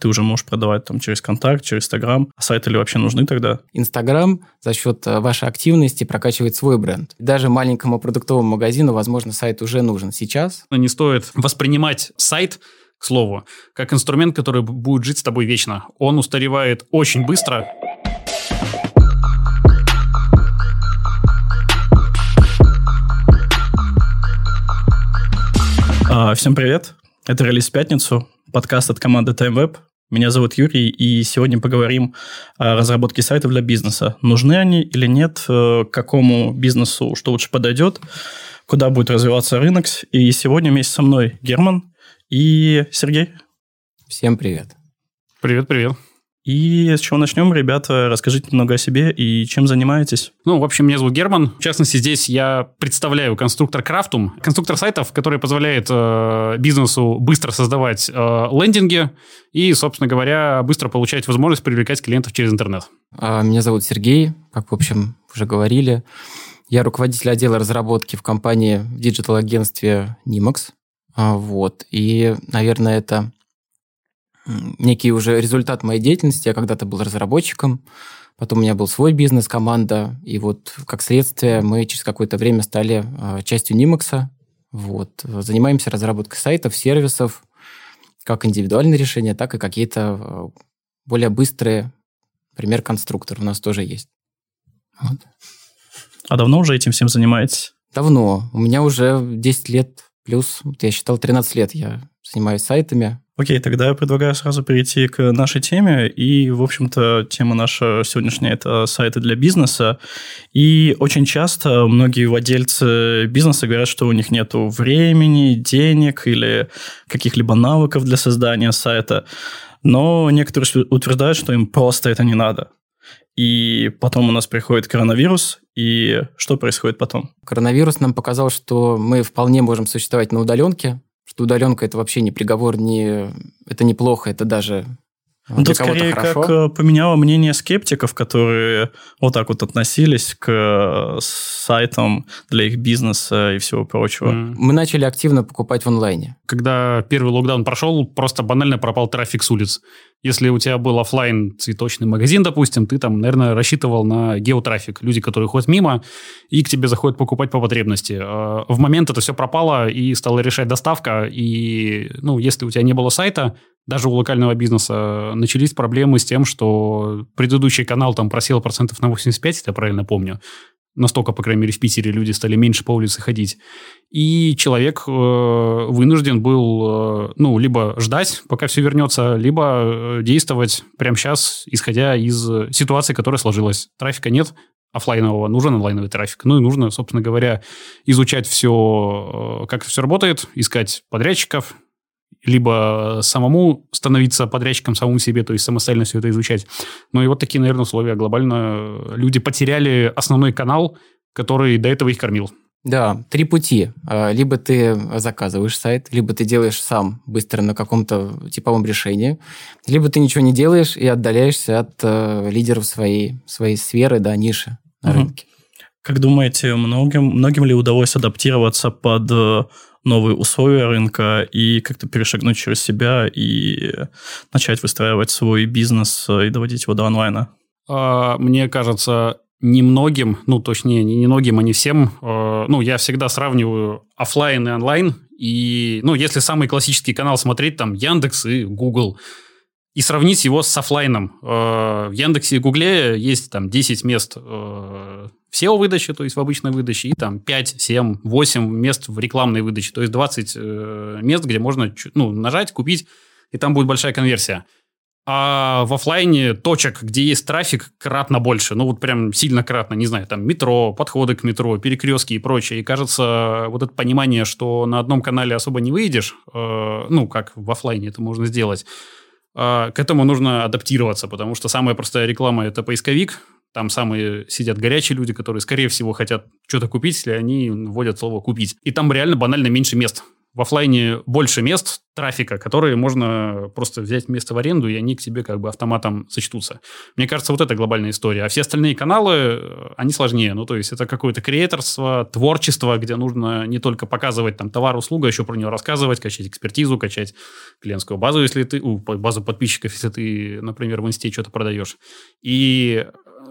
ты уже можешь продавать там через контакт, через Инстаграм. А сайты ли вообще нужны тогда? Инстаграм за счет э, вашей активности прокачивает свой бренд. Даже маленькому продуктовому магазину, возможно, сайт уже нужен сейчас. Не стоит воспринимать сайт к слову, как инструмент, который будет жить с тобой вечно. Он устаревает очень быстро. А, всем привет. Это «Релиз в пятницу», подкаст от команды TimeWeb. Меня зовут Юрий, и сегодня поговорим о разработке сайтов для бизнеса. Нужны они или нет, э, к какому бизнесу что лучше подойдет, куда будет развиваться рынок. И сегодня вместе со мной Герман и Сергей. Всем привет. Привет, привет. И с чего начнем, ребята? Расскажите немного о себе и чем занимаетесь. Ну, в общем, меня зовут Герман. В частности, здесь я представляю конструктор Крафтум. Конструктор сайтов, который позволяет э, бизнесу быстро создавать э, лендинги и, собственно говоря, быстро получать возможность привлекать клиентов через интернет. А, меня зовут Сергей, как, в общем, уже говорили. Я руководитель отдела разработки в компании в digital-агентстве Nimax. А, вот. И, наверное, это некий уже результат моей деятельности. Я когда-то был разработчиком, потом у меня был свой бизнес, команда, и вот как следствие мы через какое-то время стали а, частью Nimax а. Вот. Занимаемся разработкой сайтов, сервисов, как индивидуальные решения, так и какие-то а, более быстрые, например, конструктор у нас тоже есть. Вот. А давно уже этим всем занимаетесь? Давно. У меня уже 10 лет плюс, я считал, 13 лет я занимаюсь сайтами, Окей, тогда я предлагаю сразу перейти к нашей теме. И, в общем-то, тема наша сегодняшняя – это сайты для бизнеса. И очень часто многие владельцы бизнеса говорят, что у них нет времени, денег или каких-либо навыков для создания сайта. Но некоторые утверждают, что им просто это не надо. И потом у нас приходит коронавирус, и что происходит потом? Коронавирус нам показал, что мы вполне можем существовать на удаленке, что удаленка это вообще не приговор, не это неплохо, это даже ну, тут скорее хорошо. как э, поменяло мнение скептиков, которые вот так вот относились к э, сайтам для их бизнеса и всего прочего. Mm. Мы начали активно покупать в онлайне. Когда первый локдаун прошел, просто банально пропал трафик с улиц. Если у тебя был офлайн цветочный магазин, допустим, ты там, наверное, рассчитывал на геотрафик. Люди, которые ходят мимо, и к тебе заходят покупать по потребности. А, в момент это все пропало, и стала решать доставка. И, ну, если у тебя не было сайта, даже у локального бизнеса начались проблемы с тем, что предыдущий канал там просел процентов на 85, если я правильно помню. Настолько, по крайней мере, в Питере люди стали меньше по улице ходить. И человек э, вынужден был, э, ну, либо ждать, пока все вернется, либо э, действовать прямо сейчас, исходя из ситуации, которая сложилась. Трафика нет, офлайнового, нужен онлайновый трафик. Ну и нужно, собственно говоря, изучать все, э, как все работает, искать подрядчиков, либо самому становиться подрядчиком самому себе, то есть самостоятельно все это изучать. Ну и вот такие, наверное, условия. Глобально люди потеряли основной канал, который до этого их кормил. Да, три пути. А, либо ты заказываешь сайт, либо ты делаешь сам быстро на каком-то типовом решении, либо ты ничего не делаешь и отдаляешься от э, лидеров своей, своей сферы, да, ниши на угу. рынке. Как думаете, многим, многим ли удалось адаптироваться под э, новые условия рынка и как-то перешагнуть через себя и начать выстраивать свой бизнес э, и доводить его до онлайна? А, мне кажется, немногим, ну, точнее, не немногим, а не всем. Э, ну, я всегда сравниваю офлайн и онлайн. И, ну, если самый классический канал смотреть, там, Яндекс и Google, и сравнить его с офлайном. Э, в Яндексе и Гугле есть там 10 мест в SEO-выдаче, то есть в обычной выдаче, и там 5, 7, 8 мест в рекламной выдаче, то есть 20 э, мест, где можно ну, нажать, купить, и там будет большая конверсия. А в офлайне точек, где есть трафик, кратно больше. Ну, вот прям сильно кратно, не знаю, там метро, подходы к метро, перекрестки и прочее. И кажется, вот это понимание, что на одном канале особо не выйдешь, э, ну, как в офлайне это можно сделать, э, к этому нужно адаптироваться, потому что самая простая реклама – это поисковик, там самые сидят горячие люди, которые, скорее всего, хотят что-то купить, если они вводят слово «купить». И там реально банально меньше мест. в офлайне больше мест трафика, которые можно просто взять место в аренду, и они к тебе как бы автоматом сочтутся. Мне кажется, вот это глобальная история. А все остальные каналы, э, они сложнее. Ну, то есть это какое-то креаторство, творчество, где нужно не только показывать там товар, услуга, еще про него рассказывать, качать экспертизу, качать клиентскую базу, если ты, у, базу подписчиков, если ты, например, в инсте что-то продаешь. И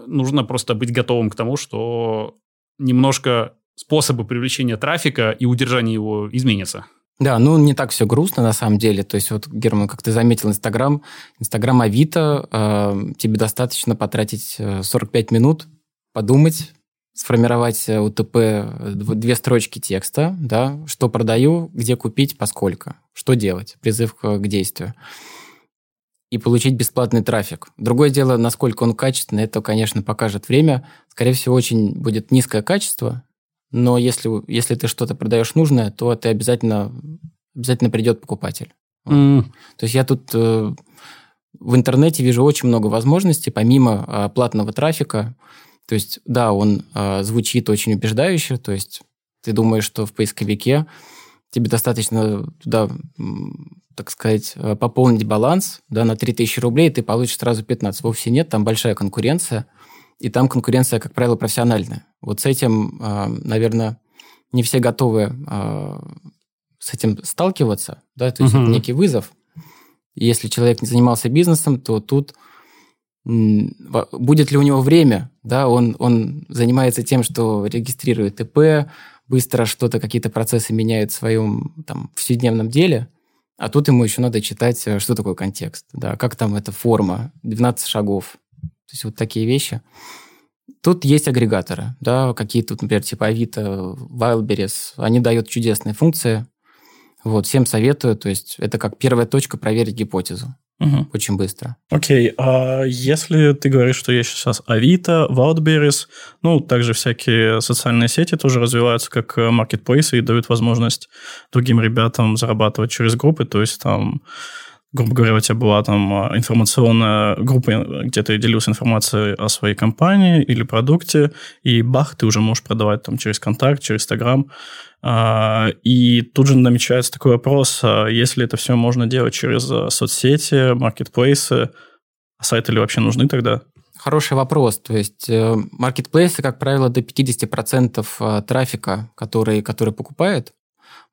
нужно просто быть готовым к тому, что немножко способы привлечения трафика и удержания его изменятся. Да, ну не так все грустно на самом деле. То есть вот, Герман, как ты заметил, Инстаграм, Инстаграм Авито, э, тебе достаточно потратить 45 э, минут, подумать, сформировать э, УТП две строчки текста, да, что продаю, где купить, поскольку, что делать, призыв к действию и получить бесплатный трафик. Другое дело, насколько он качественный, это, конечно, покажет время. Скорее всего, очень будет низкое качество, но если, если ты что-то продаешь нужное, то ты обязательно, обязательно придет покупатель. Mm. То есть я тут э, в интернете вижу очень много возможностей, помимо э, платного трафика. То есть, да, он э, звучит очень убеждающе, то есть ты думаешь, что в поисковике тебе достаточно туда, так сказать, э, пополнить баланс да, на 3000 рублей, и ты получишь сразу 15. Вовсе нет, там большая конкуренция – и там конкуренция, как правило, профессиональная. Вот с этим, а, наверное, не все готовы а, с этим сталкиваться, да, то есть угу. это некий вызов. Если человек не занимался бизнесом, то тут будет ли у него время, да, он, он занимается тем, что регистрирует ИП, быстро что-то, какие-то процессы меняет в своем там, повседневном деле, а тут ему еще надо читать, э, что такое контекст, да, как там эта форма, 12 шагов, то есть вот такие вещи. Тут есть агрегаторы, да, какие-то, например, типа Авито, Wildberries, они дают чудесные функции. Вот, всем советую, то есть это как первая точка проверить гипотезу. Угу. Очень быстро. Окей, а если ты говоришь, что есть сейчас Авито, Wildberries, ну, также всякие социальные сети тоже развиваются как маркетплейсы и дают возможность другим ребятам зарабатывать через группы, то есть там грубо говоря, у тебя была там а, информационная группа, где ты делился информацией о своей компании или продукте, и бах, ты уже можешь продавать там через контакт, через Инстаграм. А, и тут же намечается такой вопрос, а если это все можно делать через соцсети, маркетплейсы, а сайты ли вообще нужны тогда? Хороший вопрос. То есть э, маркетплейсы, как правило, до 50% трафика, который, который покупает,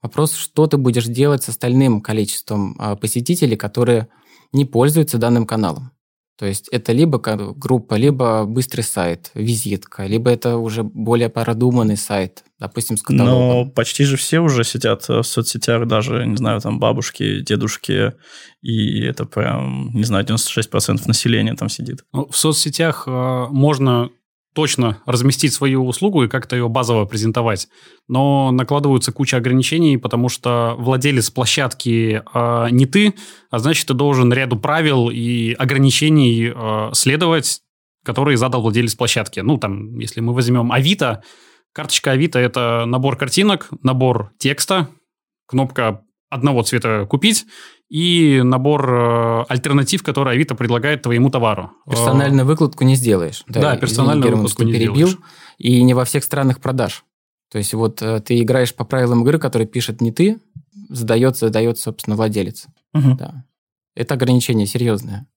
Вопрос, что ты будешь делать с остальным количеством а, посетителей, которые не пользуются данным каналом. То есть это либо группа, либо быстрый сайт, визитка, либо это уже более продуманный сайт, допустим, с каталогом. Но почти же все уже сидят в соцсетях, даже, не знаю, там бабушки, дедушки, и это прям, не знаю, 96% населения там сидит. Ну, в соцсетях э, можно точно разместить свою услугу и как-то ее базово презентовать. Но накладываются куча ограничений, потому что владелец площадки э, не ты, а значит, ты должен ряду правил и ограничений э, следовать, которые задал владелец площадки. Ну, там, если мы возьмем Авито, карточка Авито – это набор картинок, набор текста, кнопка одного цвета купить и набор э, альтернатив, которые Авито предлагает твоему товару. Персональную выкладку не сделаешь. Да, да персональную Извини, выкладку не перебил, сделаешь. И не во всех странах продаж. То есть вот э, ты играешь по правилам игры, которые пишет не ты, задает, задает, собственно, владелец. Угу. Да. Это ограничение серьезное.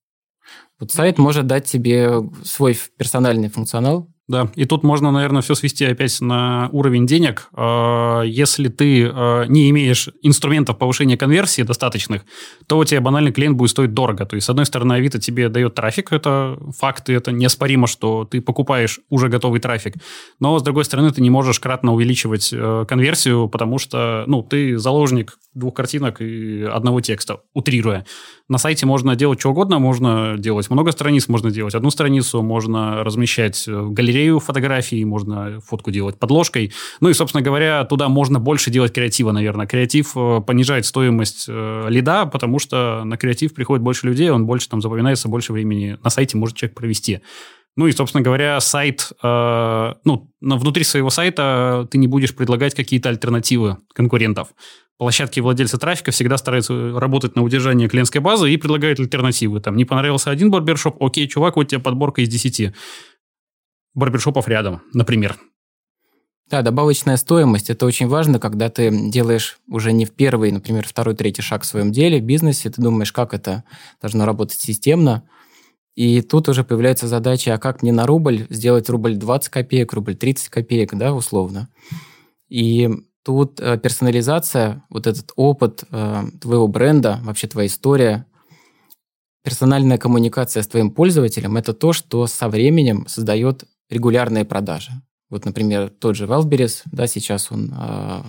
Вот сайт может дать тебе свой персональный функционал, да, и тут можно, наверное, все свести опять на уровень денег. А, если ты а, не имеешь инструментов повышения конверсии достаточных, то у тебя банальный клиент будет стоить дорого. То есть, с одной стороны, Авито тебе дает трафик, это факт, и это неоспоримо, что ты покупаешь уже готовый трафик. Но, с другой стороны, ты не можешь кратно увеличивать э, конверсию, потому что, ну, ты заложник двух картинок и одного текста, утрируя. На сайте можно делать что угодно, можно делать много страниц, можно делать одну страницу, можно размещать э, галерею фотографий, можно фотку делать подложкой. Ну и, собственно говоря, туда можно больше делать креатива, наверное. Креатив э, понижает стоимость э, лида, потому что на креатив приходит больше людей, он больше там запоминается, больше времени на сайте может человек провести. Ну и, собственно говоря, сайт, э, ну, внутри своего сайта ты не будешь предлагать какие-то альтернативы конкурентов площадки владельца трафика всегда стараются работать на удержание клиентской базы и предлагают альтернативы. Там не понравился один барбершоп, окей, чувак, вот тебе подборка из 10 барбершопов рядом, например. Да, добавочная стоимость – это очень важно, когда ты делаешь уже не в первый, например, второй, третий шаг в своем деле, в бизнесе, ты думаешь, как это должно работать системно, и тут уже появляется задача, а как мне на рубль сделать рубль 20 копеек, рубль 30 копеек, да, условно. И тут э, персонализация, вот этот опыт э, твоего бренда, вообще твоя история, персональная коммуникация с твоим пользователем – это то, что со временем создает регулярные продажи. Вот, например, тот же Wildberries, да, сейчас он, э,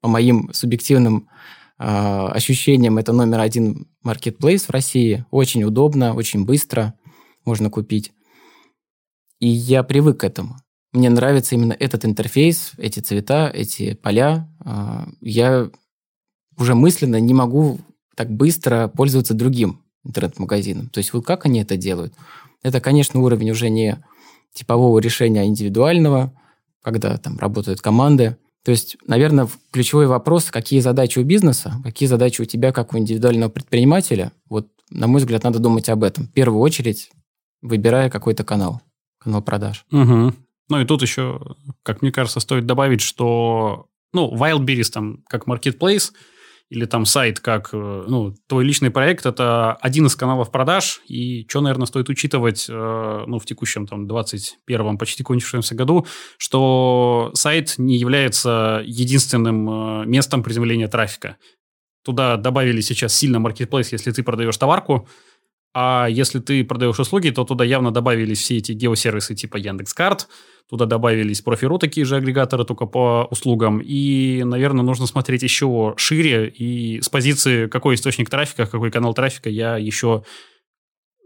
по моим субъективным ощущениям, это номер один marketplace в России. Очень удобно, очень быстро можно купить. И я привык к этому. Мне нравится именно этот интерфейс, эти цвета, эти поля. А, я уже мысленно не могу так быстро пользоваться другим интернет-магазином. То есть вот как они это делают? Это, конечно, уровень уже не типового решения, индивидуального, когда там работают команды. То есть, наверное, ключевой вопрос, какие задачи у бизнеса, какие задачи у тебя как у индивидуального предпринимателя, вот, на мой взгляд, надо думать об этом. В первую очередь, выбирая какой-то канал, канал продаж. Угу. Ну и тут еще, как мне кажется, стоит добавить, что ну, Wildberries там как marketplace или там сайт как э, ну, твой личный проект, это один из каналов продаж, и что, наверное, стоит учитывать э, ну, в текущем там 21-м, почти кончившемся году, что сайт не является единственным э, местом приземления трафика. Туда добавили сейчас сильно маркетплейс, если ты продаешь товарку, а если ты продаешь услуги, то туда явно добавились все эти геосервисы типа Яндекс.Карт, туда добавились Профи.ру, такие же агрегаторы, только по услугам. И, наверное, нужно смотреть еще шире и с позиции, какой источник трафика, какой канал трафика я еще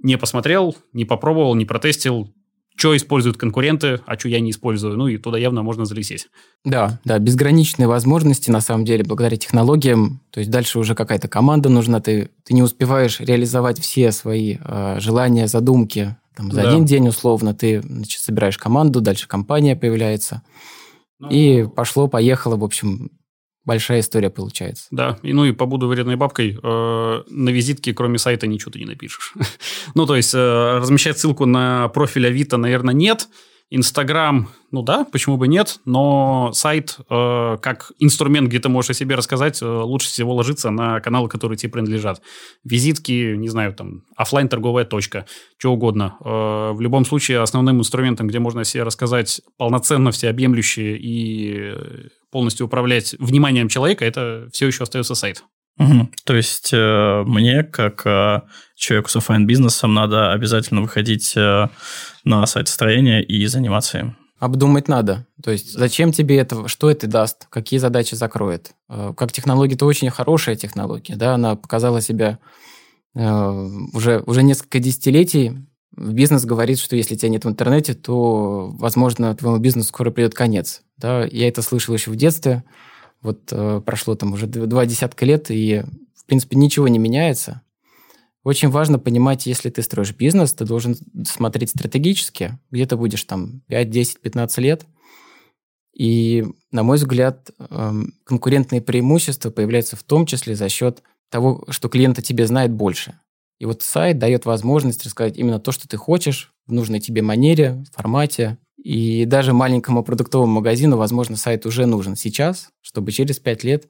не посмотрел, не попробовал, не протестил, что используют конкуренты, а что я не использую. Ну и туда явно можно залететь. Да, да, безграничные возможности, на самом деле, благодаря технологиям. То есть дальше уже какая-то команда нужна, ты, ты не успеваешь реализовать все свои э, желания, задумки. Там, за да. один день условно ты значит, собираешь команду, дальше компания появляется. Ну, и пошло-поехало, в общем, большая история получается. Да, и ну и побуду вредной бабкой, э, на визитке кроме сайта ничего ты не напишешь. ну, то есть э, размещать ссылку на профиль Авито, наверное, нет. Инстаграм, ну да, почему бы нет, но сайт э, как инструмент, где ты можешь о себе рассказать, э, лучше всего ложится на каналы, которые тебе принадлежат. Визитки, не знаю, там, офлайн торговая точка, что угодно. Э, в любом случае, основным инструментом, где можно о себе рассказать полноценно, всеобъемлюще и полностью управлять вниманием человека, это все еще остается сайт. Угу. То есть э, мне, как э, человеку с офлайн бизнесом, надо обязательно выходить э, на сайт строения и заниматься им. Обдумать надо. То есть зачем тебе это, что это даст, какие задачи закроет. Э, как технология, это очень хорошая технология. Да? Она показала себя э, уже, уже несколько десятилетий. Бизнес говорит, что если тебя нет в интернете, то, возможно, твоему бизнесу скоро придет конец. Да? Я это слышал еще в детстве. Вот э, прошло там уже два десятка лет, и, в принципе, ничего не меняется. Очень важно понимать, если ты строишь бизнес, ты должен смотреть стратегически, где ты будешь там 5, 10, 15 лет. И, на мой взгляд, эм, конкурентные преимущества появляются в том числе за счет того, что клиент о тебе знает больше. И вот сайт дает возможность рассказать именно то, что ты хочешь, в нужной тебе манере, формате. И даже маленькому продуктовому магазину, возможно, сайт уже нужен сейчас, чтобы через 5 лет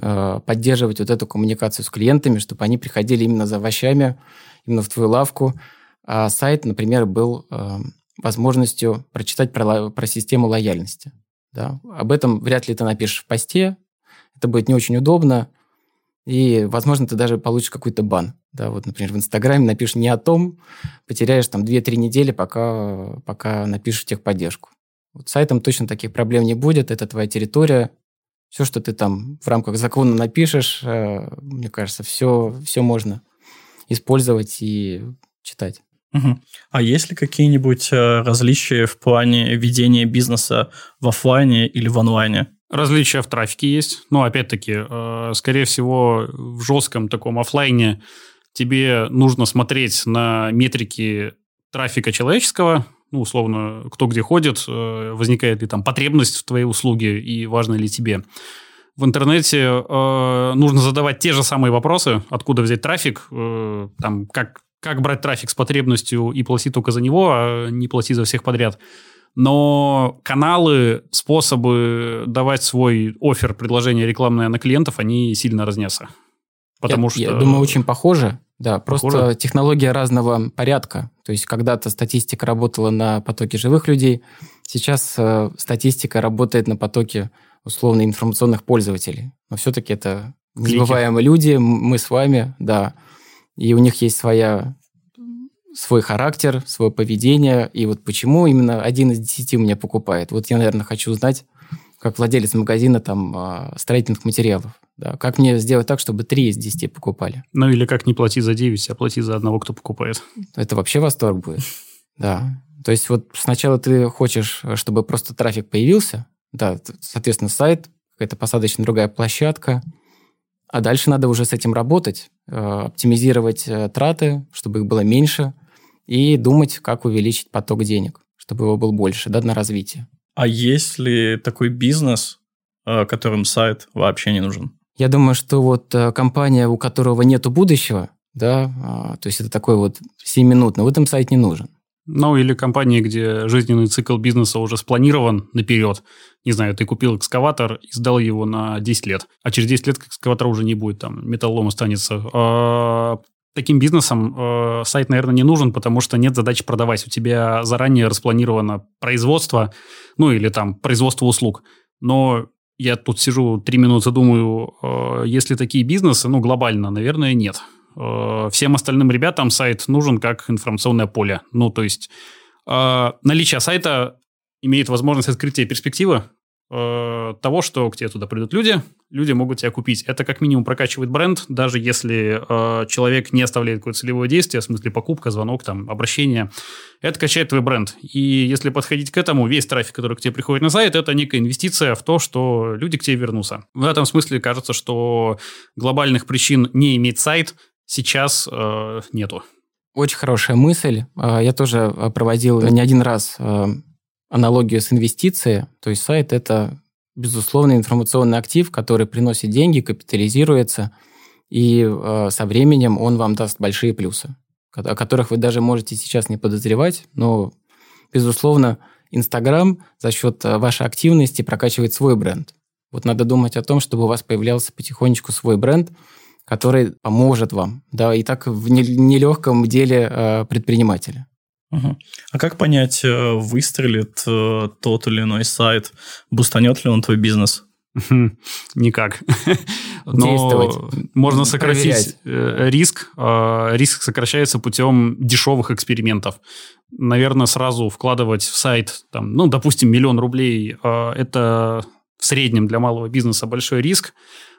э, поддерживать вот эту коммуникацию с клиентами, чтобы они приходили именно за овощами, именно в твою лавку. А сайт, например, был э, возможностью прочитать про, про систему лояльности. Да? Об этом вряд ли ты напишешь в посте, это будет не очень удобно, и, возможно, ты даже получишь какой-то бан. Да, вот, например, в Инстаграме напишешь не о том, потеряешь там 2-3 недели, пока, пока напишешь техподдержку. Вот сайтом точно таких проблем не будет, это твоя территория. Все, что ты там в рамках закона напишешь, э, мне кажется, все, все можно использовать и читать. Угу. А есть ли какие-нибудь э, различия в плане ведения бизнеса в офлайне или в онлайне? Различия в трафике есть. Но, опять-таки, э, скорее всего, в жестком таком офлайне тебе нужно смотреть на метрики трафика человеческого, ну, условно, кто где ходит, э, возникает ли там потребность в твоей услуге и важно ли тебе. В интернете э, нужно задавать те же самые вопросы, откуда взять трафик, э, там, как, как брать трафик с потребностью и платить только за него, а не платить за всех подряд. Но каналы, способы давать свой офер, предложение рекламное на клиентов, они сильно разнятся. Потому я, что... Я думаю, очень похоже. Да, просто похоже? технология разного порядка. То есть когда-то статистика работала на потоке живых людей, сейчас э, статистика работает на потоке условно информационных пользователей. Но все-таки это незабываемые люди, мы с вами, да. И у них есть своя свой характер, свое поведение, и вот почему именно один из десяти у меня покупает. Вот я, наверное, хочу узнать, как владелец магазина там а, строительных материалов. Да, как мне сделать так, чтобы три из десяти покупали? Ну или как не платить за 9, а платить за одного, кто покупает. Это вообще восторг будет. Да. То есть вот сначала ты хочешь, чтобы просто трафик появился, да, соответственно, сайт, какая-то посадочная другая площадка, а дальше надо уже с этим работать, э, оптимизировать э, траты, чтобы их было меньше, и думать, как увеличить поток денег, чтобы его был больше да, на развитие. А есть ли такой бизнес, э, которым сайт вообще не нужен? Я думаю, что вот э, компания, у которого нету будущего, да, а, то есть это такой вот 7-минутный, в этом сайт не нужен. Ну, или компании, где жизненный цикл бизнеса уже спланирован наперед. Не знаю, ты купил экскаватор и сдал его на 10 лет, а через 10 лет экскаватора уже не будет, там, металлолом останется. А таким бизнесом э, сайт, наверное, не нужен, потому что нет задачи продавать. У тебя заранее распланировано производство, ну или там производство услуг. Но я тут сижу три минуты, думаю, э, если такие бизнесы, ну глобально, наверное, нет. Э, всем остальным ребятам сайт нужен как информационное поле. Ну то есть э, наличие сайта имеет возможность открытия перспективы, Э, того, что к тебе туда придут люди, люди могут тебя купить. Это как минимум прокачивает бренд, даже если э, человек не оставляет какое-то целевое действие, в смысле покупка, звонок, там, обращение. Это качает твой бренд. И если подходить к этому, весь трафик, который к тебе приходит на сайт, это некая инвестиция в то, что люди к тебе вернутся. В этом смысле кажется, что глобальных причин не иметь сайт сейчас э, нету. Очень хорошая мысль. Э, я тоже э, проводил не один раз аналогию с инвестицией, то есть сайт – это, безусловно, информационный актив, который приносит деньги, капитализируется, и э, со временем он вам даст большие плюсы, о которых вы даже можете сейчас не подозревать, но, безусловно, Инстаграм за счет э, вашей активности прокачивает свой бренд. Вот надо думать о том, чтобы у вас появлялся потихонечку свой бренд, который поможет вам, да, и так в нелегком деле э, предпринимателя. Угу. А как понять, э, выстрелит э, тот или иной сайт, бустанет ли он твой бизнес? Никак. Но можно сократить проверять. Э, риск. А, риск сокращается путем дешевых экспериментов. Наверное, сразу вкладывать в сайт, там, ну, допустим, миллион рублей, а, это в среднем для малого бизнеса большой риск.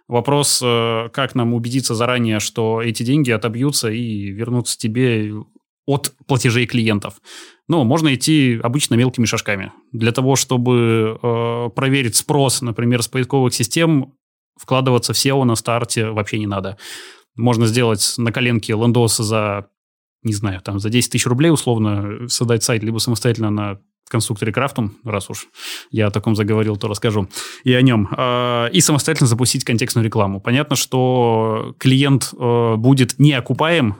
Вопрос, как нам убедиться заранее, что эти деньги отобьются и вернутся тебе от платежей клиентов. Ну, можно идти обычно мелкими шажками. Для того, чтобы э, проверить спрос, например, с поисковых систем, вкладываться в SEO на старте вообще не надо. Можно сделать на коленке лендос за, не знаю, там за 10 тысяч рублей условно создать сайт, либо самостоятельно на конструкторе Крафтум, раз уж я о таком заговорил, то расскажу и о нем, э, и самостоятельно запустить контекстную рекламу. Понятно, что клиент э, будет не окупаем,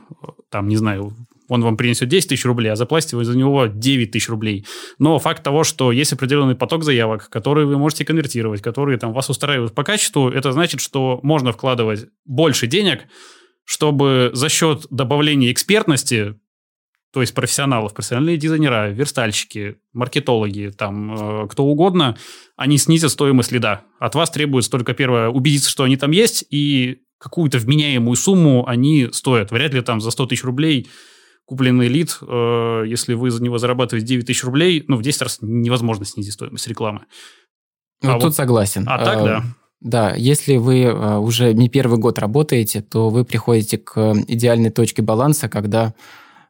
там, не знаю, он вам принесет 10 тысяч рублей, а заплатите вы за него 9 тысяч рублей. Но факт того, что есть определенный поток заявок, которые вы можете конвертировать, которые там вас устраивают по качеству, это значит, что можно вкладывать больше денег, чтобы за счет добавления экспертности, то есть профессионалов, профессиональные дизайнера, верстальщики, маркетологи, там, э, кто угодно, они снизят стоимость лида. От вас требуется только первое убедиться, что они там есть, и какую-то вменяемую сумму они стоят. Вряд ли там за 100 тысяч рублей купленный лид, э, если вы за него зарабатываете 9 тысяч рублей, ну, в 10 раз невозможно снизить стоимость рекламы. Ну, а тут вот, согласен. А так, да. Да, если вы э, уже не первый год работаете, то вы приходите к идеальной точке баланса, когда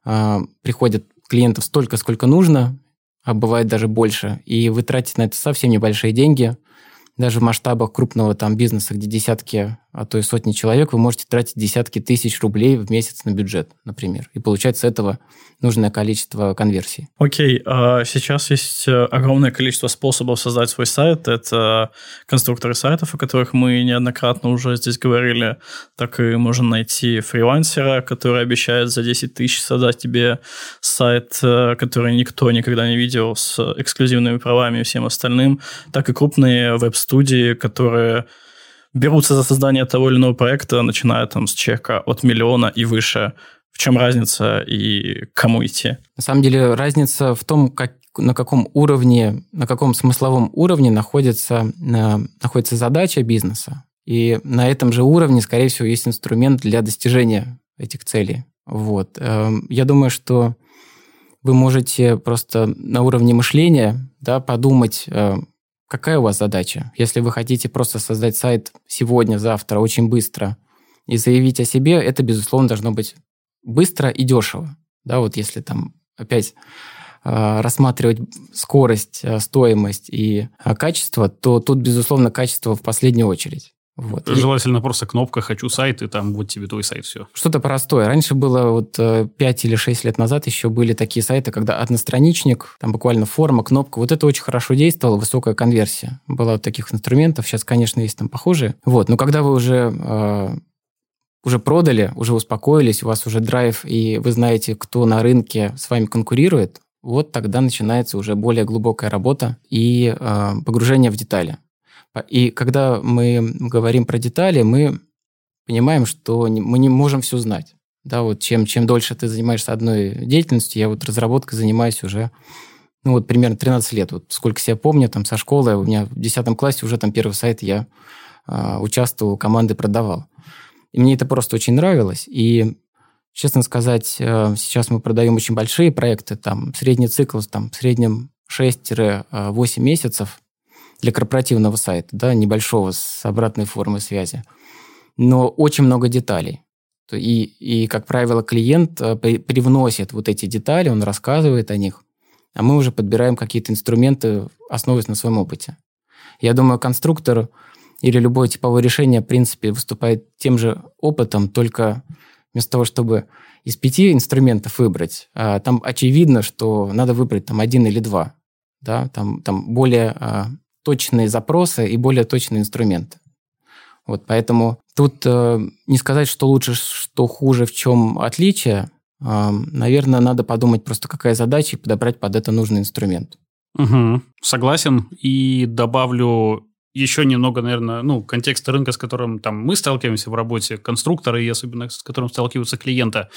э, приходят клиентов столько, сколько нужно, а бывает даже больше, и вы тратите на это совсем небольшие деньги, даже в масштабах крупного там бизнеса, где десятки а то и сотни человек, вы можете тратить десятки тысяч рублей в месяц на бюджет, например, и получать с этого нужное количество конверсий. Окей, okay. сейчас есть э, огромное количество способов создать свой сайт. Это конструкторы сайтов, о которых мы неоднократно уже здесь говорили. Так и можно найти фрилансера, который обещает за 10 тысяч создать тебе сайт, э, который никто никогда не видел, с эксклюзивными правами и всем остальным. Так и крупные веб-студии, которые берутся за создание того или иного проекта, начиная там с чека от миллиона и выше. В чем разница и кому идти? На самом деле разница в том, как, на каком уровне, на каком смысловом уровне находится, на, находится задача бизнеса. И на этом же уровне, скорее всего, есть инструмент для достижения этих целей. Вот. Эм, я думаю, что вы можете просто на уровне мышления да, подумать, э, Какая у вас задача? Если вы хотите просто создать сайт сегодня, завтра, очень быстро и заявить о себе, это, безусловно, должно быть быстро и дешево. Да, вот если там опять э, рассматривать скорость, э, стоимость и э, качество, то тут, безусловно, качество в последнюю очередь. Вот. Желательно и... просто кнопка «Хочу сайт», и там вот тебе твой сайт, все. Что-то простое. Раньше было вот 5 э, или 6 лет назад еще были такие сайты, когда одностраничник, там буквально форма, кнопка. Вот это очень хорошо действовало, высокая конверсия. Было вот таких инструментов. Сейчас, конечно, есть там похожие. Вот. Но когда вы уже э, уже продали, уже успокоились, у вас уже драйв, и вы знаете, кто на рынке с вами конкурирует, вот тогда начинается уже более глубокая работа и э, погружение в детали. И когда мы говорим про детали, мы понимаем, что мы не можем все знать. Да, вот чем, чем дольше ты занимаешься одной деятельностью, я вот разработкой занимаюсь уже, ну вот примерно 13 лет. Вот сколько себя помню, там со школы, у меня в 10 классе уже там первый сайт я э, участвовал, команды продавал. И мне это просто очень нравилось. И, честно сказать, э, сейчас мы продаем очень большие проекты, там средний цикл, там в среднем 6-8 месяцев для корпоративного сайта, да, небольшого, с обратной формой связи. Но очень много деталей. И, и как правило, клиент э, привносит вот эти детали, он рассказывает о них, а мы уже подбираем какие-то инструменты, основываясь на своем опыте. Я думаю, конструктор или любое типовое решение, в принципе, выступает тем же опытом, только вместо того, чтобы из пяти инструментов выбрать, а, там очевидно, что надо выбрать там один или два. Да? Там, там более а, точные запросы и более точные инструменты. Вот, поэтому тут э, не сказать, что лучше, что хуже, в чем отличие. Э, наверное, надо подумать просто, какая задача, и подобрать под это нужный инструмент. Угу, согласен. И добавлю еще немного, наверное, ну, контекста рынка, с которым там мы сталкиваемся в работе, конструкторы и особенно с которым сталкиваются клиенты.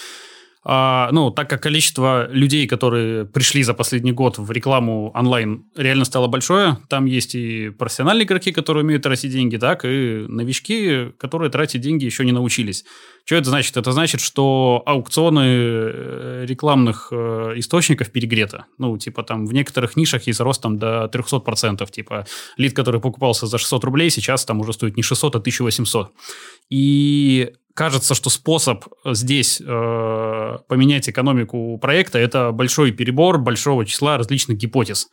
А, ну, так как количество людей, которые пришли за последний год в рекламу онлайн, реально стало большое, там есть и профессиональные игроки, которые умеют тратить деньги, так и новички, которые тратить деньги еще не научились. Что это значит? Это значит, что аукционы э, рекламных э, источников перегреты. Ну, типа там в некоторых нишах есть рост там до 300%. Типа лид, который покупался за 600 рублей, сейчас там уже стоит не 600, а 1800. И кажется, что способ здесь э, поменять экономику проекта это большой перебор большого числа различных гипотез.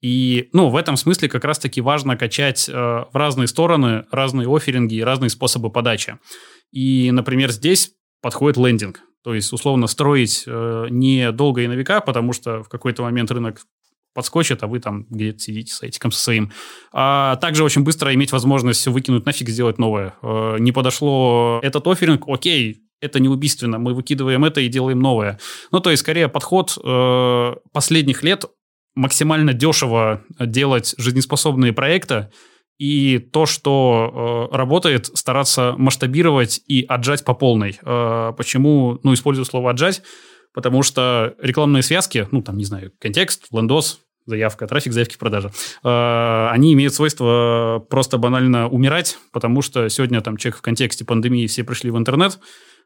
И, ну, в этом смысле как раз-таки важно качать э, в разные стороны разные офферинги и разные способы подачи. И, например, здесь подходит лендинг. То есть, условно, строить э, не долго и на века, потому что в какой-то момент рынок подскочит, а вы там где-то сидите с этиком со своим. А также очень быстро иметь возможность выкинуть нафиг, сделать новое. Э, не подошло этот офферинг, окей, это не убийственно, мы выкидываем это и делаем новое. Ну, то есть, скорее, подход э, последних лет максимально дешево делать жизнеспособные проекты, и то, что э, работает, стараться масштабировать и отжать по полной. Э, почему, ну, использую слово «отжать»? Потому что рекламные связки, ну, там, не знаю, контекст, лендос, заявка, трафик, заявки, продажи, э, они имеют свойство просто банально умирать, потому что сегодня там человек в контексте пандемии все пришли в интернет,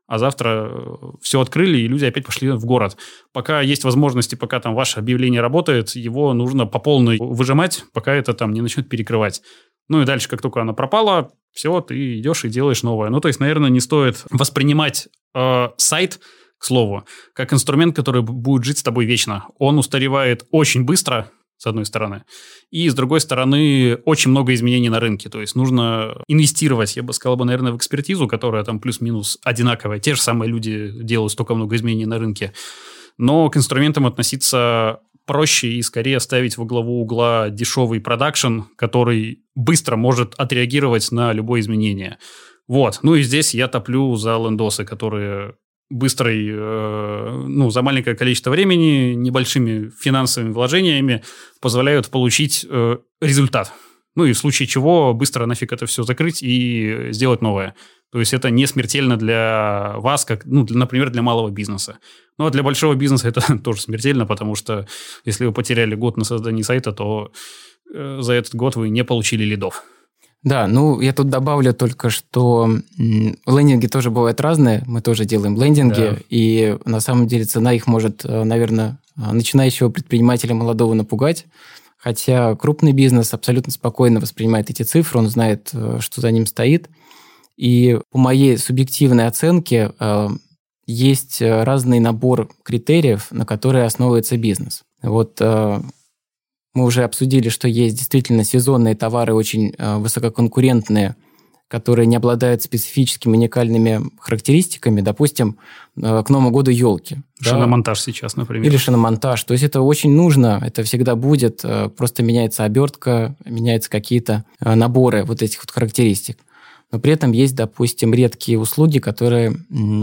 а завтра э, все открыли, и люди опять пошли в город. Пока есть возможности, пока там ваше объявление работает, его нужно по полной выжимать, пока это там не начнет перекрывать. Ну и дальше, как только она пропала, все, ты идешь и делаешь новое. Ну, то есть, наверное, не стоит воспринимать э, сайт, к слову, как инструмент, который будет жить с тобой вечно. Он устаревает очень быстро, с одной стороны. И, с другой стороны, очень много изменений на рынке. То есть нужно инвестировать, я бы сказал, бы, наверное, в экспертизу, которая там плюс-минус одинаковая. Те же самые люди делают столько много изменений на рынке. Но к инструментам относиться проще и скорее ставить во главу угла дешевый продакшн, который быстро может отреагировать на любое изменение. Вот. Ну и здесь я топлю за лендосы, которые быстрой, э, ну, за маленькое количество времени, небольшими финансовыми вложениями позволяют получить э, результат. Ну и в случае чего быстро нафиг это все закрыть и сделать новое. То есть это не смертельно для вас, как, ну, для, например, для малого бизнеса. Ну, а для большого бизнеса это тоже смертельно, потому что если вы потеряли год на создании сайта, то э, за этот год вы не получили лидов. Да, ну я тут добавлю только, что лендинги тоже бывают разные. Мы тоже делаем лендинги, да. и на самом деле цена их может, э, наверное, э, начинающего предпринимателя молодого напугать. Хотя крупный бизнес абсолютно спокойно воспринимает эти цифры, он знает, э, что за ним стоит. И по моей субъективной оценке есть разный набор критериев, на которые основывается бизнес. Вот мы уже обсудили, что есть действительно сезонные товары очень э, высококонкурентные, которые не обладают специфическими уникальными характеристиками, допустим, э, к Новому году елки. Шиномонтаж да? сейчас, например. Или шиномонтаж. То есть это очень нужно, это всегда будет, э, просто меняется обертка, меняются какие-то наборы вот этих вот характеристик. Но при этом есть, допустим, редкие услуги, которые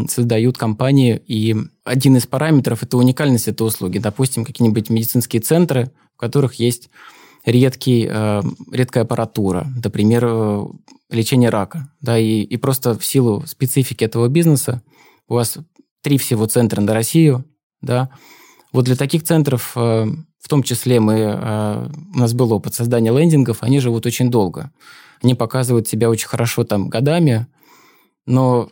создают компании, и один из параметров – это уникальность этой услуги. Допустим, какие-нибудь медицинские центры, в которых есть редкий, э, редкая аппаратура, например, э, лечение рака. Да, и, и просто в силу специфики этого бизнеса у вас три всего центра на Россию. Да. Вот для таких центров, э, в том числе мы, у нас был опыт создания лендингов, они живут очень долго. Они показывают себя очень хорошо там годами, но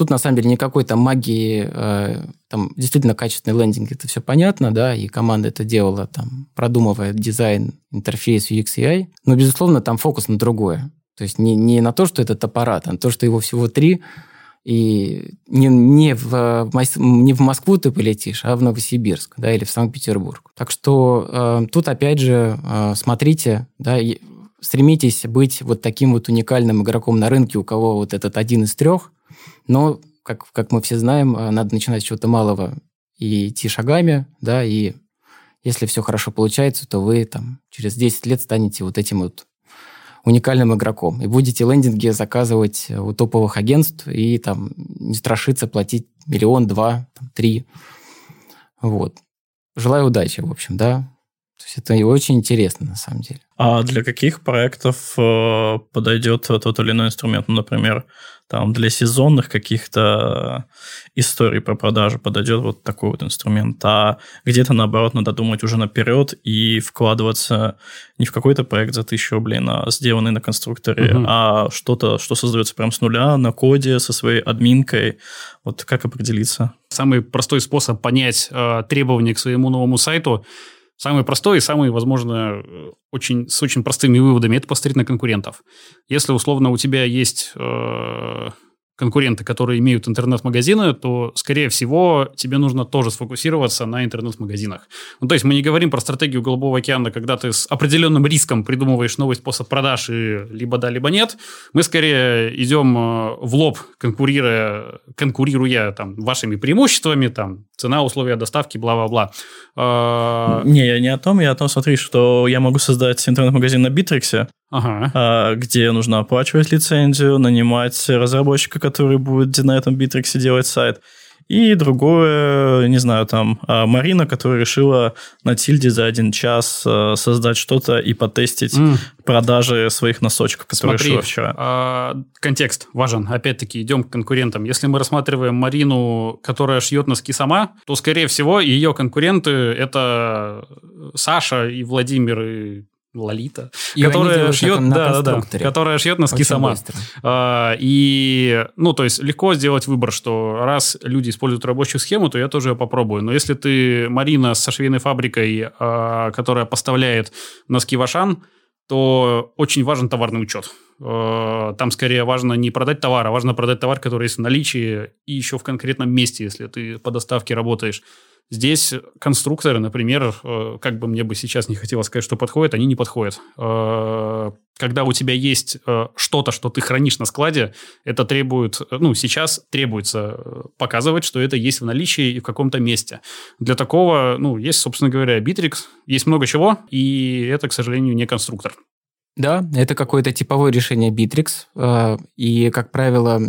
Тут, на самом деле, никакой там магии, э, там действительно качественный лендинг, это все понятно, да, и команда это делала, там, продумывая дизайн, интерфейс UX UI, но, безусловно, там фокус на другое. То есть не, не на то, что этот аппарат, а на то, что его всего три, и не, не, в, не в Москву ты полетишь, а в Новосибирск, да, или в Санкт-Петербург. Так что э, тут, опять же, э, смотрите, да, стремитесь быть вот таким вот уникальным игроком на рынке, у кого вот этот один из трех, но, как, как мы все знаем, э, надо начинать с чего-то малого и идти шагами, да, и если все хорошо получается, то вы там через 10 лет станете вот этим вот уникальным игроком и будете лендинги заказывать у топовых агентств и там не страшиться платить миллион, два, там, три. Вот. Желаю удачи, в общем, да. То есть это очень интересно на самом деле. А для каких проектов э, подойдет тот или иной инструмент? Ну, например, там для сезонных каких-то историй про продажу подойдет вот такой вот инструмент, а где-то, наоборот, надо думать уже наперед и вкладываться не в какой-то проект за тысячу рублей, на, сделанный на конструкторе, угу. а что-то, что создается прям с нуля, на коде, со своей админкой. Вот как определиться? Самый простой способ понять э, требования к своему новому сайту – Самый простой и самый, возможно, очень, с очень простыми выводами – это посмотреть на конкурентов. Если, условно, у тебя есть э, конкуренты, которые имеют интернет-магазины, то, скорее всего, тебе нужно тоже сфокусироваться на интернет-магазинах. Ну, то есть мы не говорим про стратегию Голубого океана, когда ты с определенным риском придумываешь новый способ продаж и либо да, либо нет. Мы скорее идем э, в лоб, конкурируя, конкурируя там, вашими преимуществами, там, цена, условия доставки, бла-бла-бла. А, не, я не о том, я о том, смотри, что я могу создать интернет-магазин на Битриксе, ага. А, где нужно оплачивать лицензию, нанимать разработчика, который будет на этом Битриксе делать сайт. И другое, не знаю, там, а, Марина, которая решила на Тильде за один час а, создать что-то и потестить mm. продажи своих носочков, которые Смотри, шила вчера. А, контекст важен. Опять-таки, идем к конкурентам. Если мы рассматриваем Марину, которая шьет носки сама, то, скорее всего, ее конкуренты – это Саша и Владимир, и Лолита, и которая шьет, да, да, да, которая шьет носки Очень сама. А, и, ну, то есть легко сделать выбор, что раз люди используют рабочую схему, то я тоже ее попробую. Но если ты Марина со швейной фабрикой, а, которая поставляет носки в Ашан, то очень важен товарный учет. А, там скорее важно не продать товар, а важно продать товар, который есть в наличии и еще в конкретном месте, если ты по доставке работаешь. Здесь конструкторы, например, э, как бы мне бы сейчас не хотелось сказать, что подходят, они не подходят. Э, когда у тебя есть э, что-то, что ты хранишь на складе, это требует, ну, сейчас требуется показывать, что это есть в наличии и в каком-то месте. Для такого, ну, есть, собственно говоря, Bittrex, есть много чего, и это, к сожалению, не конструктор. Да, это какое-то типовое решение Bittrex, и, как правило,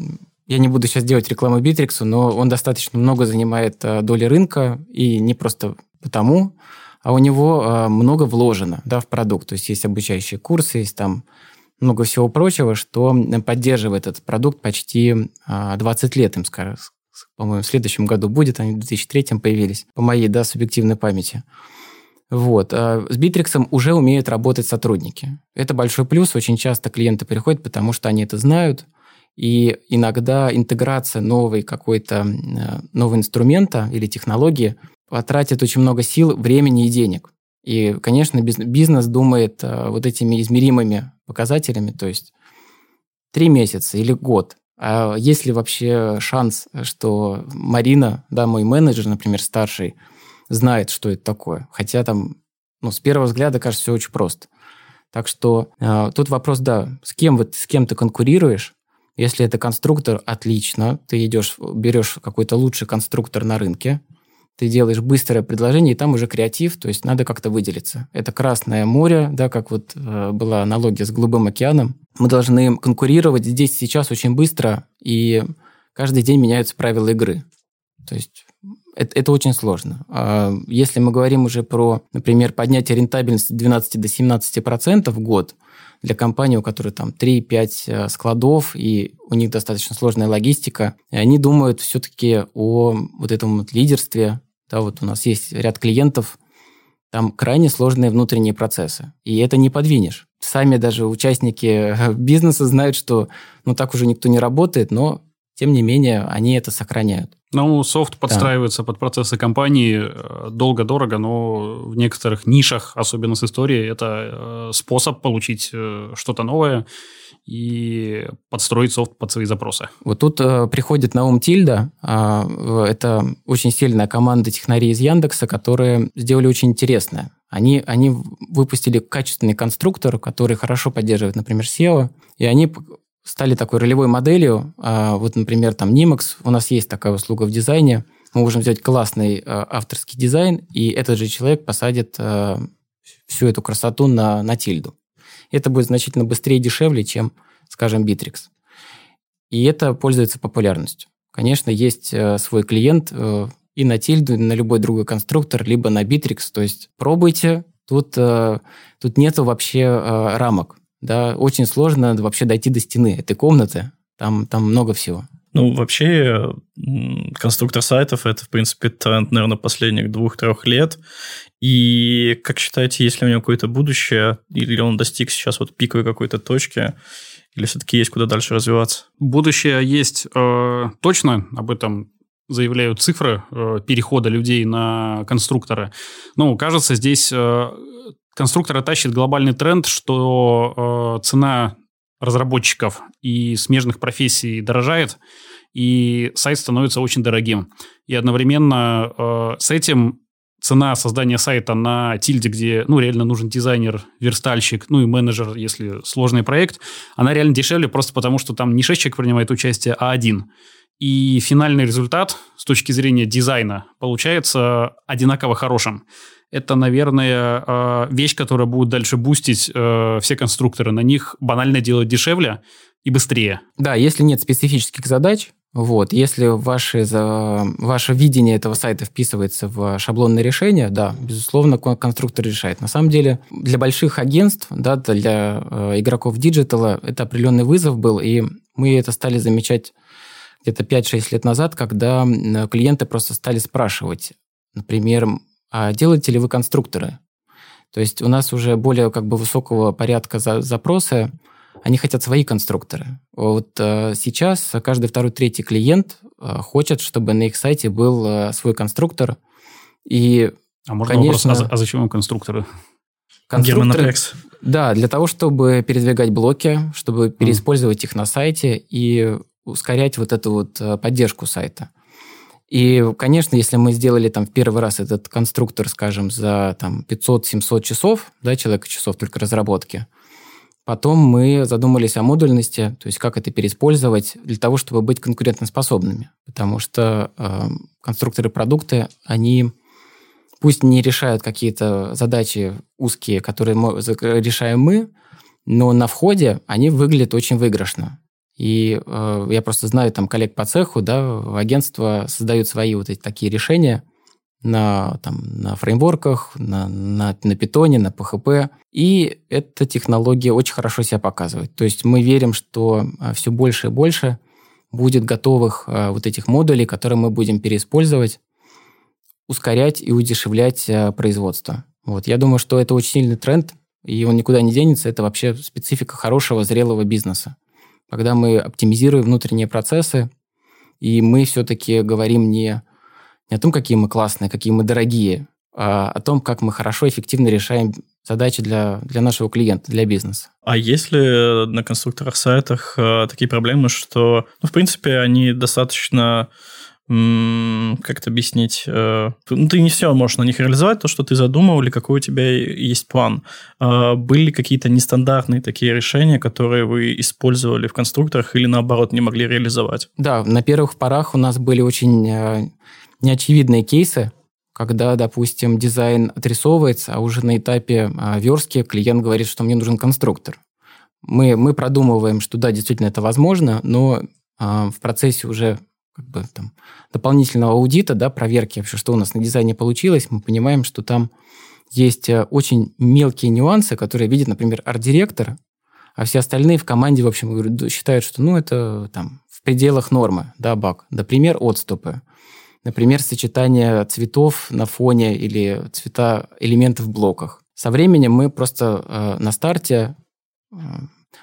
я не буду сейчас делать рекламу Битриксу, но он достаточно много занимает э, доли рынка, и не просто потому, а у него э, много вложено да, в продукт. То есть есть обучающие курсы, есть там много всего прочего, что поддерживает этот продукт почти 20 э, лет, им скажем, по-моему, в следующем году будет, они в 2003 появились, по моей да, субъективной памяти. Вот. С Битриксом уже умеют работать сотрудники. Это большой плюс. Очень часто клиенты приходят, потому что они это знают – и иногда интеграция новой какой-то э, нового инструмента или технологии потратит очень много сил, времени и денег. И, конечно, бизнес думает э, вот этими измеримыми показателями, то есть три месяца или год. А есть ли вообще шанс, что Марина, да, мой менеджер, например, старший, знает, что это такое? Хотя там, ну, с первого взгляда кажется все очень просто. Так что э, тут вопрос, да, с кем, вот, с кем ты конкурируешь, если это конструктор, отлично. Ты идешь, берешь какой-то лучший конструктор на рынке, ты делаешь быстрое предложение, и там уже креатив, то есть надо как-то выделиться. Это Красное море, да, как вот э, была аналогия с Голубым океаном. Мы должны конкурировать здесь сейчас очень быстро, и каждый день меняются правила игры. То есть это, это очень сложно. А если мы говорим уже про, например, поднятие рентабельности 12 до 17 процентов в год – для компании, у которой там 3-5 э, складов, и у них достаточно сложная логистика, они думают все-таки о вот этом вот лидерстве. Да, вот у нас есть ряд клиентов, там крайне сложные внутренние процессы, и это не подвинешь. Сами даже участники э, бизнеса знают, что ну так уже никто не работает, но тем не менее они это сохраняют. Ну, софт подстраивается да. под процессы компании э, долго-дорого, но в некоторых нишах, особенно с историей, это э, способ получить э, что-то новое и подстроить софт под свои запросы. Вот тут э, приходит на ум Тильда. Э, это очень сильная команда технарей из Яндекса, которые сделали очень интересное. Они, они выпустили качественный конструктор, который хорошо поддерживает, например, SEO, и они стали такой ролевой моделью. А, вот, например, там Nimax, у нас есть такая услуга в дизайне. Мы можем взять классный а, авторский дизайн, и этот же человек посадит а, всю эту красоту на, на тильду. Это будет значительно быстрее и дешевле, чем, скажем, Bittrex. И это пользуется популярностью. Конечно, есть свой клиент и на тильду, и на любой другой конструктор, либо на Bittrex. То есть пробуйте. Тут, тут нету вообще рамок да, очень сложно вообще дойти до стены этой комнаты. Там, там много всего. Ну, вообще, конструктор сайтов – это, в принципе, тренд, наверное, последних двух-трех лет. И как считаете, есть ли у него какое-то будущее, или он достиг сейчас вот пиковой какой-то точки, или все-таки есть куда дальше развиваться? Будущее есть э, точно, об этом заявляют цифры э, перехода людей на конструкторы. Ну, кажется, здесь э, конструктора тащит глобальный тренд, что э, цена разработчиков и смежных профессий дорожает, и сайт становится очень дорогим. И одновременно э, с этим цена создания сайта на тильде, где, ну, реально нужен дизайнер, верстальщик, ну, и менеджер, если сложный проект, она реально дешевле просто потому, что там не 6 человек принимает участие, а один. И финальный результат с точки зрения дизайна получается одинаково хорошим это, наверное, э, вещь, которая будет дальше бустить э, все конструкторы. На них банально делать дешевле и быстрее. Да, если нет специфических задач, вот, если ваше, за, ваше видение этого сайта вписывается в шаблонное решение, да, безусловно, конструктор решает. На самом деле, для больших агентств, да, для э, игроков digital а это определенный вызов был, и мы это стали замечать где-то 5-6 лет назад, когда клиенты просто стали спрашивать, например, а делаете ли вы конструкторы? То есть у нас уже более как бы высокого порядка за, запросы, они хотят свои конструкторы. Вот э, сейчас каждый второй, третий клиент э, хочет, чтобы на их сайте был э, свой конструктор. И, а можно конечно, вопрос, а, а зачем им конструкторы? Конструкторы, да, для того, чтобы передвигать блоки, чтобы переиспользовать mm. их на сайте и ускорять вот эту вот э, поддержку сайта. И, конечно, если мы сделали там в первый раз этот конструктор, скажем, за там 500-700 часов, да, человека часов только разработки, потом мы задумались о модульности, то есть как это переиспользовать для того, чтобы быть конкурентоспособными. Потому что э, конструкторы продукты, они пусть не решают какие-то задачи узкие, которые мы, решаем мы, но на входе они выглядят очень выигрышно. И э, я просто знаю там коллег по цеху, да, агентства создают свои вот эти такие решения на, там, на фреймворках, на, на, на питоне, на PHP. И эта технология очень хорошо себя показывает. То есть мы верим, что э, все больше и больше будет готовых э, вот этих модулей, которые мы будем переиспользовать, ускорять и удешевлять э, производство. Вот. Я думаю, что это очень сильный тренд, и он никуда не денется. Это вообще специфика хорошего, зрелого бизнеса когда мы оптимизируем внутренние процессы, и мы все-таки говорим не, не о том, какие мы классные, какие мы дорогие, а о том, как мы хорошо, эффективно решаем задачи для, для нашего клиента, для бизнеса. А есть ли на конструкторах сайтах э, такие проблемы, что, ну, в принципе, они достаточно как это объяснить? Э, ну, ты не все можешь на них реализовать, то, что ты задумал, или какой у тебя есть план. А были какие-то нестандартные такие решения, которые вы использовали в конструкторах или, наоборот, не могли реализовать? Да, на первых порах у нас были очень э, неочевидные кейсы, когда, допустим, дизайн отрисовывается, а уже на этапе э, верстки клиент говорит, что мне нужен конструктор. Мы, мы продумываем, что да, действительно это возможно, но в процессе уже как бы там дополнительного аудита, да, проверки вообще, что у нас на дизайне получилось, мы понимаем, что там есть э, очень мелкие нюансы, которые видит, например, арт-директор, а все остальные в команде, в общем, считают, что, ну, это там в пределах нормы, да, баг. Например, отступы. Например, сочетание цветов на фоне или цвета элементов в блоках. Со временем мы просто э, на старте э,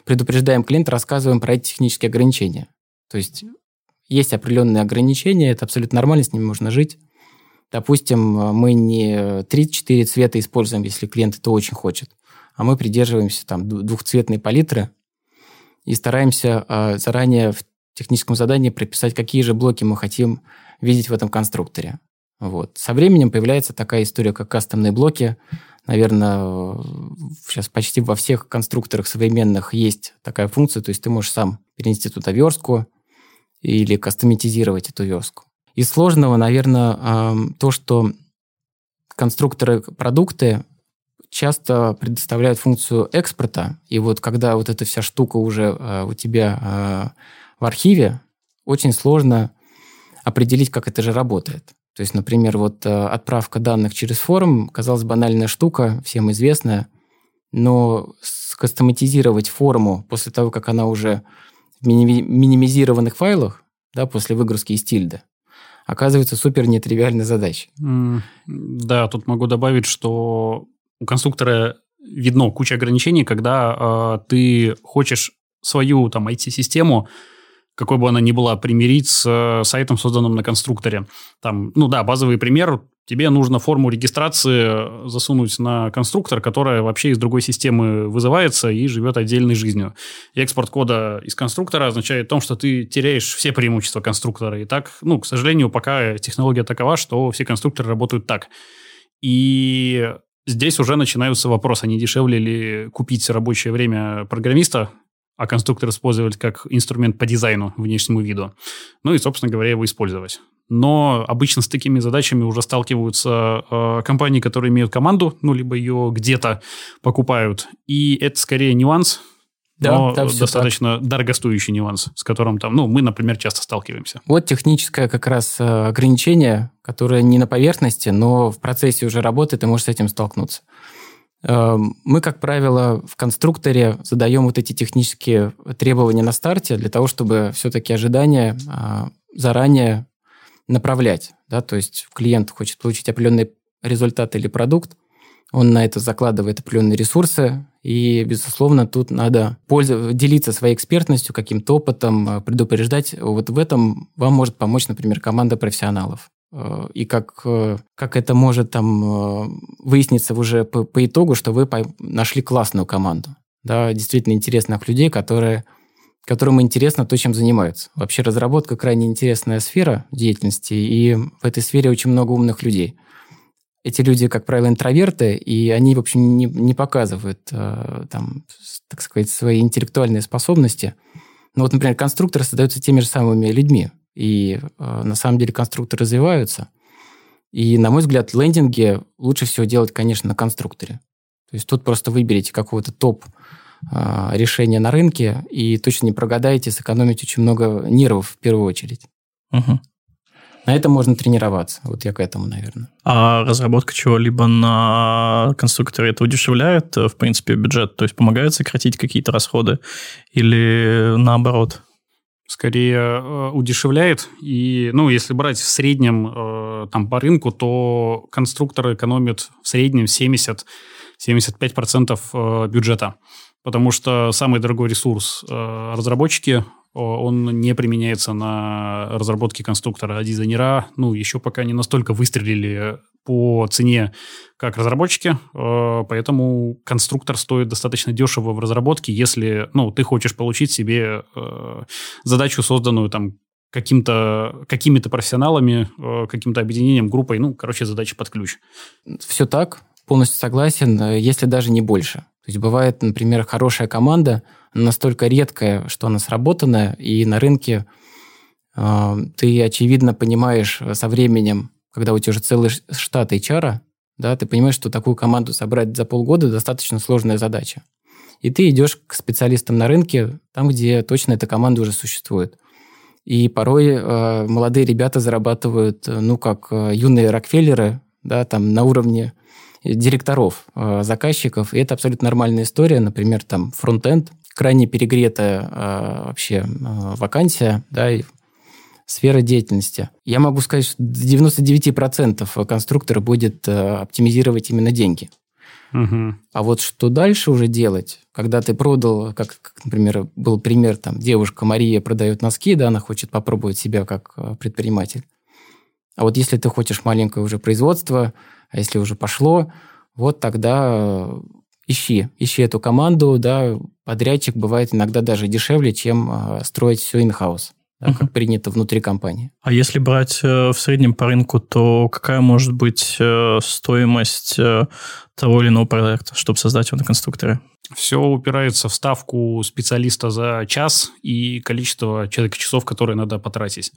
предупреждаем клиента, рассказываем про эти технические ограничения. То есть есть определенные ограничения, это абсолютно нормально, с ними можно жить. Допустим, мы не 3-4 цвета используем, если клиент это очень хочет, а мы придерживаемся там двухцветной палитры и стараемся э, заранее в техническом задании прописать, какие же блоки мы хотим видеть в этом конструкторе. Вот. Со временем появляется такая история, как кастомные блоки. Наверное, сейчас почти во всех конструкторах современных есть такая функция, то есть ты можешь сам перенести туда верстку, или кастомизировать эту верстку. Из сложного, наверное, то, что конструкторы продукты часто предоставляют функцию экспорта, и вот когда вот эта вся штука уже а, у тебя а, в архиве, очень сложно определить, как это же работает. То есть, например, вот а, отправка данных через форум, казалось банальная штука, всем известная, но скастоматизировать форму после того, как она уже в минимизированных файлах, да, после выгрузки из тильда, оказывается супер нетривиальной задачей. Mm, да, тут могу добавить, что у конструктора видно куча ограничений, когда э, ты хочешь свою там IT-систему какой бы она ни была, примирить с э, сайтом, созданным на конструкторе. Там, ну да, базовый пример, тебе нужно форму регистрации засунуть на конструктор, которая вообще из другой системы вызывается и живет отдельной жизнью. И экспорт кода из конструктора означает в том, что ты теряешь все преимущества конструктора. И так, ну, к сожалению, пока технология такова, что все конструкторы работают так. И здесь уже начинаются вопросы, а не дешевле ли купить рабочее время программиста, а конструктор использовать как инструмент по дизайну, внешнему виду. Ну и, собственно говоря, его использовать. Но обычно с такими задачами уже сталкиваются э, компании, которые имеют команду, ну, либо ее где-то покупают. И это скорее нюанс, да, но достаточно так. дорогостоящий нюанс, с которым там, ну, мы, например, часто сталкиваемся. Вот техническое как раз э, ограничение, которое не на поверхности, но в процессе уже работы ты можешь с этим столкнуться. Эм, мы, как правило, в конструкторе задаем вот эти технические требования на старте для того, чтобы все-таки ожидания а, заранее направлять. Да? То есть клиент хочет получить определенный результат или продукт, он на это закладывает определенные ресурсы, и, безусловно, тут надо пользоваться, делиться своей экспертностью, каким-то опытом, а, предупреждать. Вот в этом вам может помочь, например, команда профессионалов. Э, и как, э, как это может там э, выясниться уже по, по итогу, что вы нашли классную команду, да, действительно интересных людей, которые которым интересно то, чем занимаются. Вообще разработка крайне интересная сфера деятельности, и в этой сфере очень много умных людей. Эти люди, как правило, интроверты, и они, в общем, не, не показывают, там, так сказать, свои интеллектуальные способности. Но вот, например, конструкторы создаются теми же самыми людьми, и э, на самом деле конструкторы развиваются. И, на мой взгляд, лендинги лучше всего делать, конечно, на конструкторе. То есть тут просто выберите какого-то топ а, решения на рынке и точно не прогадаете, сэкономите очень много нервов в первую очередь. Угу. На этом можно тренироваться. Вот я к этому, наверное. А разработка чего-либо на конструкторе это удешевляет, в принципе, бюджет? То есть помогает сократить какие-то расходы? Или наоборот? Скорее э, удешевляет. И, ну, если брать в среднем э, там по рынку, то конструкторы экономят в среднем 70-75% э, бюджета. Потому что самый дорогой ресурс разработчики он не применяется на разработке конструктора, а дизайнера, ну, еще пока не настолько выстрелили по цене, как разработчики, э, поэтому конструктор стоит достаточно дешево в разработке, если, ну, ты хочешь получить себе э, задачу, созданную там каким-то, какими-то профессионалами, э, каким-то объединением, группой, ну, короче, задача под ключ. Все так, полностью согласен, если даже не больше. То есть бывает, например, хорошая команда, настолько редкая, что она сработанная, и на рынке э, ты, очевидно, понимаешь со временем, когда у тебя уже целый штат HR, да, ты понимаешь, что такую команду собрать за полгода достаточно сложная задача. И ты идешь к специалистам на рынке, там, где точно эта команда уже существует. И порой э, молодые ребята зарабатывают, ну, как э, юные Рокфеллеры, да, там на уровне директоров, э, заказчиков, и это абсолютно нормальная история. Например, там фронтенд, крайне перегретая э, вообще э, вакансия, да, и сфера деятельности. Я могу сказать, что 99% конструктора будет оптимизировать именно деньги. Угу. А вот что дальше уже делать, когда ты продал, как, как, например, был пример, там, девушка Мария продает носки, да, она хочет попробовать себя как предприниматель. А вот если ты хочешь маленькое уже производство, а если уже пошло, вот тогда э, ищи, ищи эту команду, да, подрядчик бывает иногда даже дешевле, чем э, строить все in-house. Да, как принято внутри компании. А если брать э, в среднем по рынку, то какая может быть стоимость того или иного проекта, чтобы создать его на конструкторе? Все упирается в ставку специалиста за час и количество человека-часов, которые надо потратить.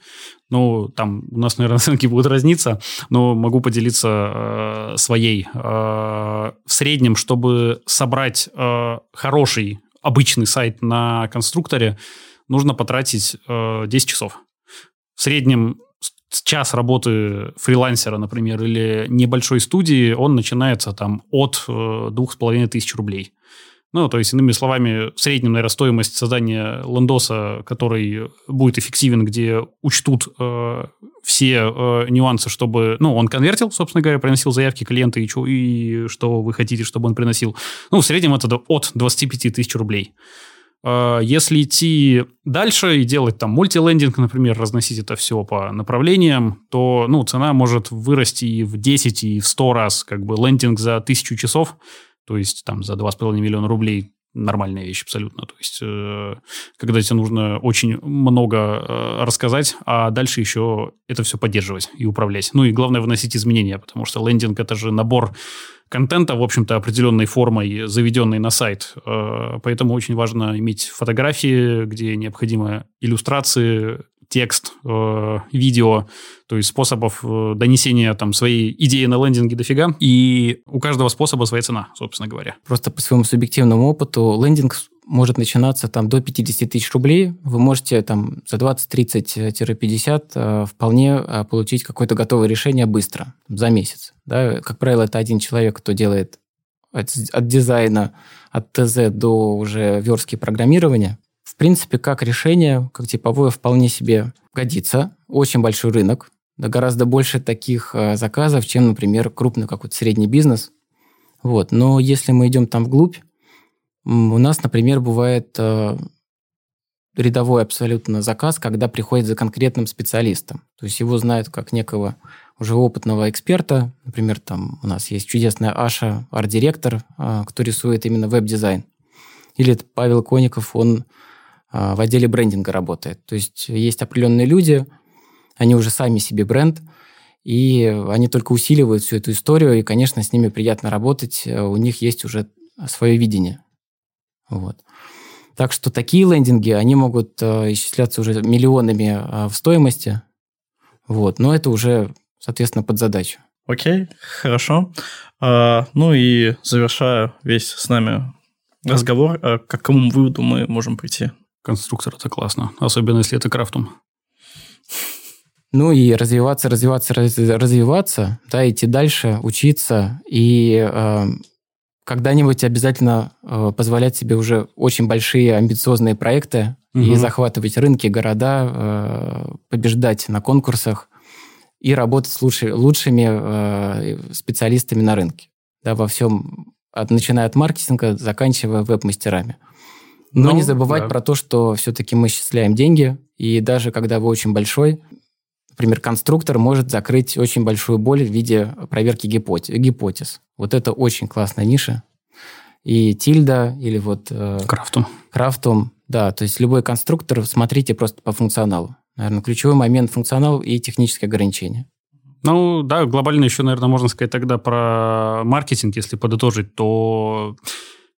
Ну, там у нас, наверное, оценки будут разниться, но могу поделиться э, своей. Э, в среднем, чтобы собрать э, хороший обычный сайт на конструкторе, нужно потратить э, 10 часов. В среднем час работы фрилансера, например, или небольшой студии, он начинается там от э, двух с половиной тысяч рублей. Ну, то есть, иными словами, в среднем, наверное, стоимость создания лендоса, который будет эффективен, где учтут э, все э, нюансы, чтобы... Ну, он конвертил, собственно говоря, приносил заявки клиента и, чё, и что вы хотите, чтобы он приносил. Ну, в среднем это от 25 тысяч рублей. Э, если идти дальше и делать там мультилендинг, например, разносить это все по направлениям, то ну, цена может вырасти и в 10, и в 100 раз. Как бы лендинг за тысячу часов – то есть там за 2,5 миллиона рублей нормальная вещь абсолютно. То есть, э, когда тебе нужно очень много э, рассказать, а дальше еще это все поддерживать и управлять. Ну и главное вносить изменения, потому что лендинг это же набор контента, в общем-то, определенной формой, заведенной на сайт. Э, поэтому очень важно иметь фотографии, где необходимы иллюстрации, текст, э, видео, то есть способов э, донесения там своей идеи на лендинге дофига, и у каждого способа своя цена, собственно говоря. Просто по своему субъективному опыту лендинг может начинаться там до 50 тысяч рублей. Вы можете там за 20-30-50 э, вполне э, получить какое-то готовое решение быстро, за месяц. Да? Как правило, это один человек, кто делает от, от дизайна, от ТЗ до уже верстки программирования в принципе, как решение, как типовое, вполне себе годится. Очень большой рынок, да гораздо больше таких э, заказов, чем, например, крупный какой-то средний бизнес. Вот. Но если мы идем там вглубь, у нас, например, бывает э, рядовой абсолютно заказ, когда приходит за конкретным специалистом. То есть его знают как некого уже опытного эксперта. Например, там у нас есть чудесная Аша, арт-директор, э, кто рисует именно веб-дизайн. Или Павел Коников, он в отделе брендинга работает. То есть есть определенные люди, они уже сами себе бренд, и они только усиливают всю эту историю, и, конечно, с ними приятно работать, у них есть уже свое видение. Вот. Так что такие лендинги, они могут исчисляться уже миллионами в стоимости, вот. но это уже, соответственно, под задачу. Окей, хорошо. А, ну и завершая весь с нами разговор, а к какому выводу мы можем прийти? Конструктор – это классно, особенно если это крафтум. Ну и развиваться, развиваться, развиваться, да, идти дальше, учиться и э, когда-нибудь обязательно э, позволять себе уже очень большие амбициозные проекты угу. и захватывать рынки, города, э, побеждать на конкурсах и работать с лучшими, лучшими э, специалистами на рынке. Да, во всем, от, начиная от маркетинга, заканчивая веб-мастерами. Но ну, не забывать да. про то, что все-таки мы счисляем деньги, и даже когда вы очень большой, например, конструктор может закрыть очень большую боль в виде проверки гипотез. гипотез. Вот это очень классная ниша. И тильда или вот... Э, крафтум. Крафтум, да. То есть любой конструктор, смотрите просто по функционалу. Наверное, ключевой момент – функционал и технические ограничения. Ну, да, глобально еще, наверное, можно сказать тогда про маркетинг, если подытожить, то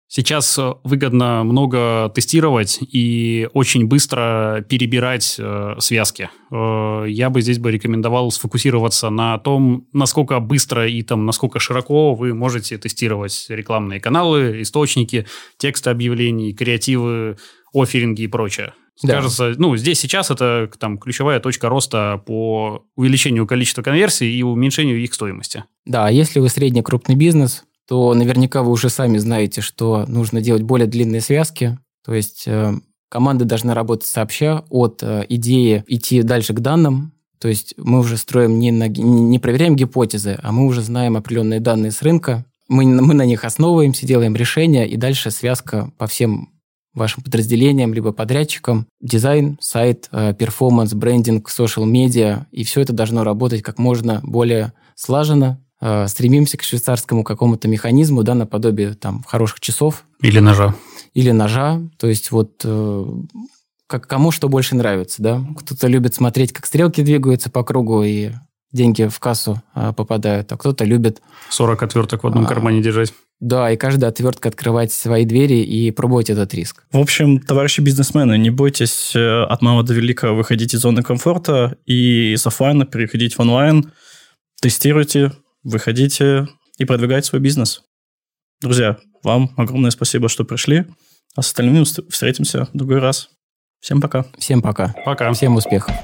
Сейчас э, выгодно много тестировать и очень быстро перебирать э, связки. Э, я бы здесь бы рекомендовал сфокусироваться на том, насколько быстро и там, насколько широко вы можете тестировать рекламные каналы, источники, тексты объявлений, креативы, офферинги и прочее. Да. Кажется, ну, здесь сейчас это там ключевая точка роста по увеличению количества конверсий и уменьшению их стоимости. Да, а если вы средний крупный бизнес, то наверняка вы уже сами знаете, что нужно делать более длинные связки. То есть э, команды должны работать сообща от э, идеи идти дальше к данным. То есть мы уже строим не, на, не проверяем гипотезы, а мы уже знаем определенные данные с рынка. Мы, мы на них основываемся, делаем решения, и дальше связка по всем вашим подразделениям, либо подрядчикам. Дизайн, сайт, э, перформанс, брендинг, social медиа. И все это должно работать как можно более слаженно, э, стремимся к швейцарскому какому-то механизму, да, наподобие там хороших часов. Или ножа. Или ножа. То есть вот э, как, кому что больше нравится, да. Кто-то любит смотреть, как стрелки двигаются по кругу и деньги в кассу э, попадают, а кто-то любит... 40 отверток в одном а, кармане держать. Да, и каждая отвертка открывать свои двери и пробовать этот риск. В общем, товарищи бизнесмены, не бойтесь э, от мала до велика выходить из зоны комфорта и из офлайна переходить в онлайн. Тестируйте, выходите и продвигайте свой бизнес. Друзья, вам огромное спасибо, что пришли. А с остальными встретимся в другой раз. Всем пока. Всем пока. Пока. Всем успехов.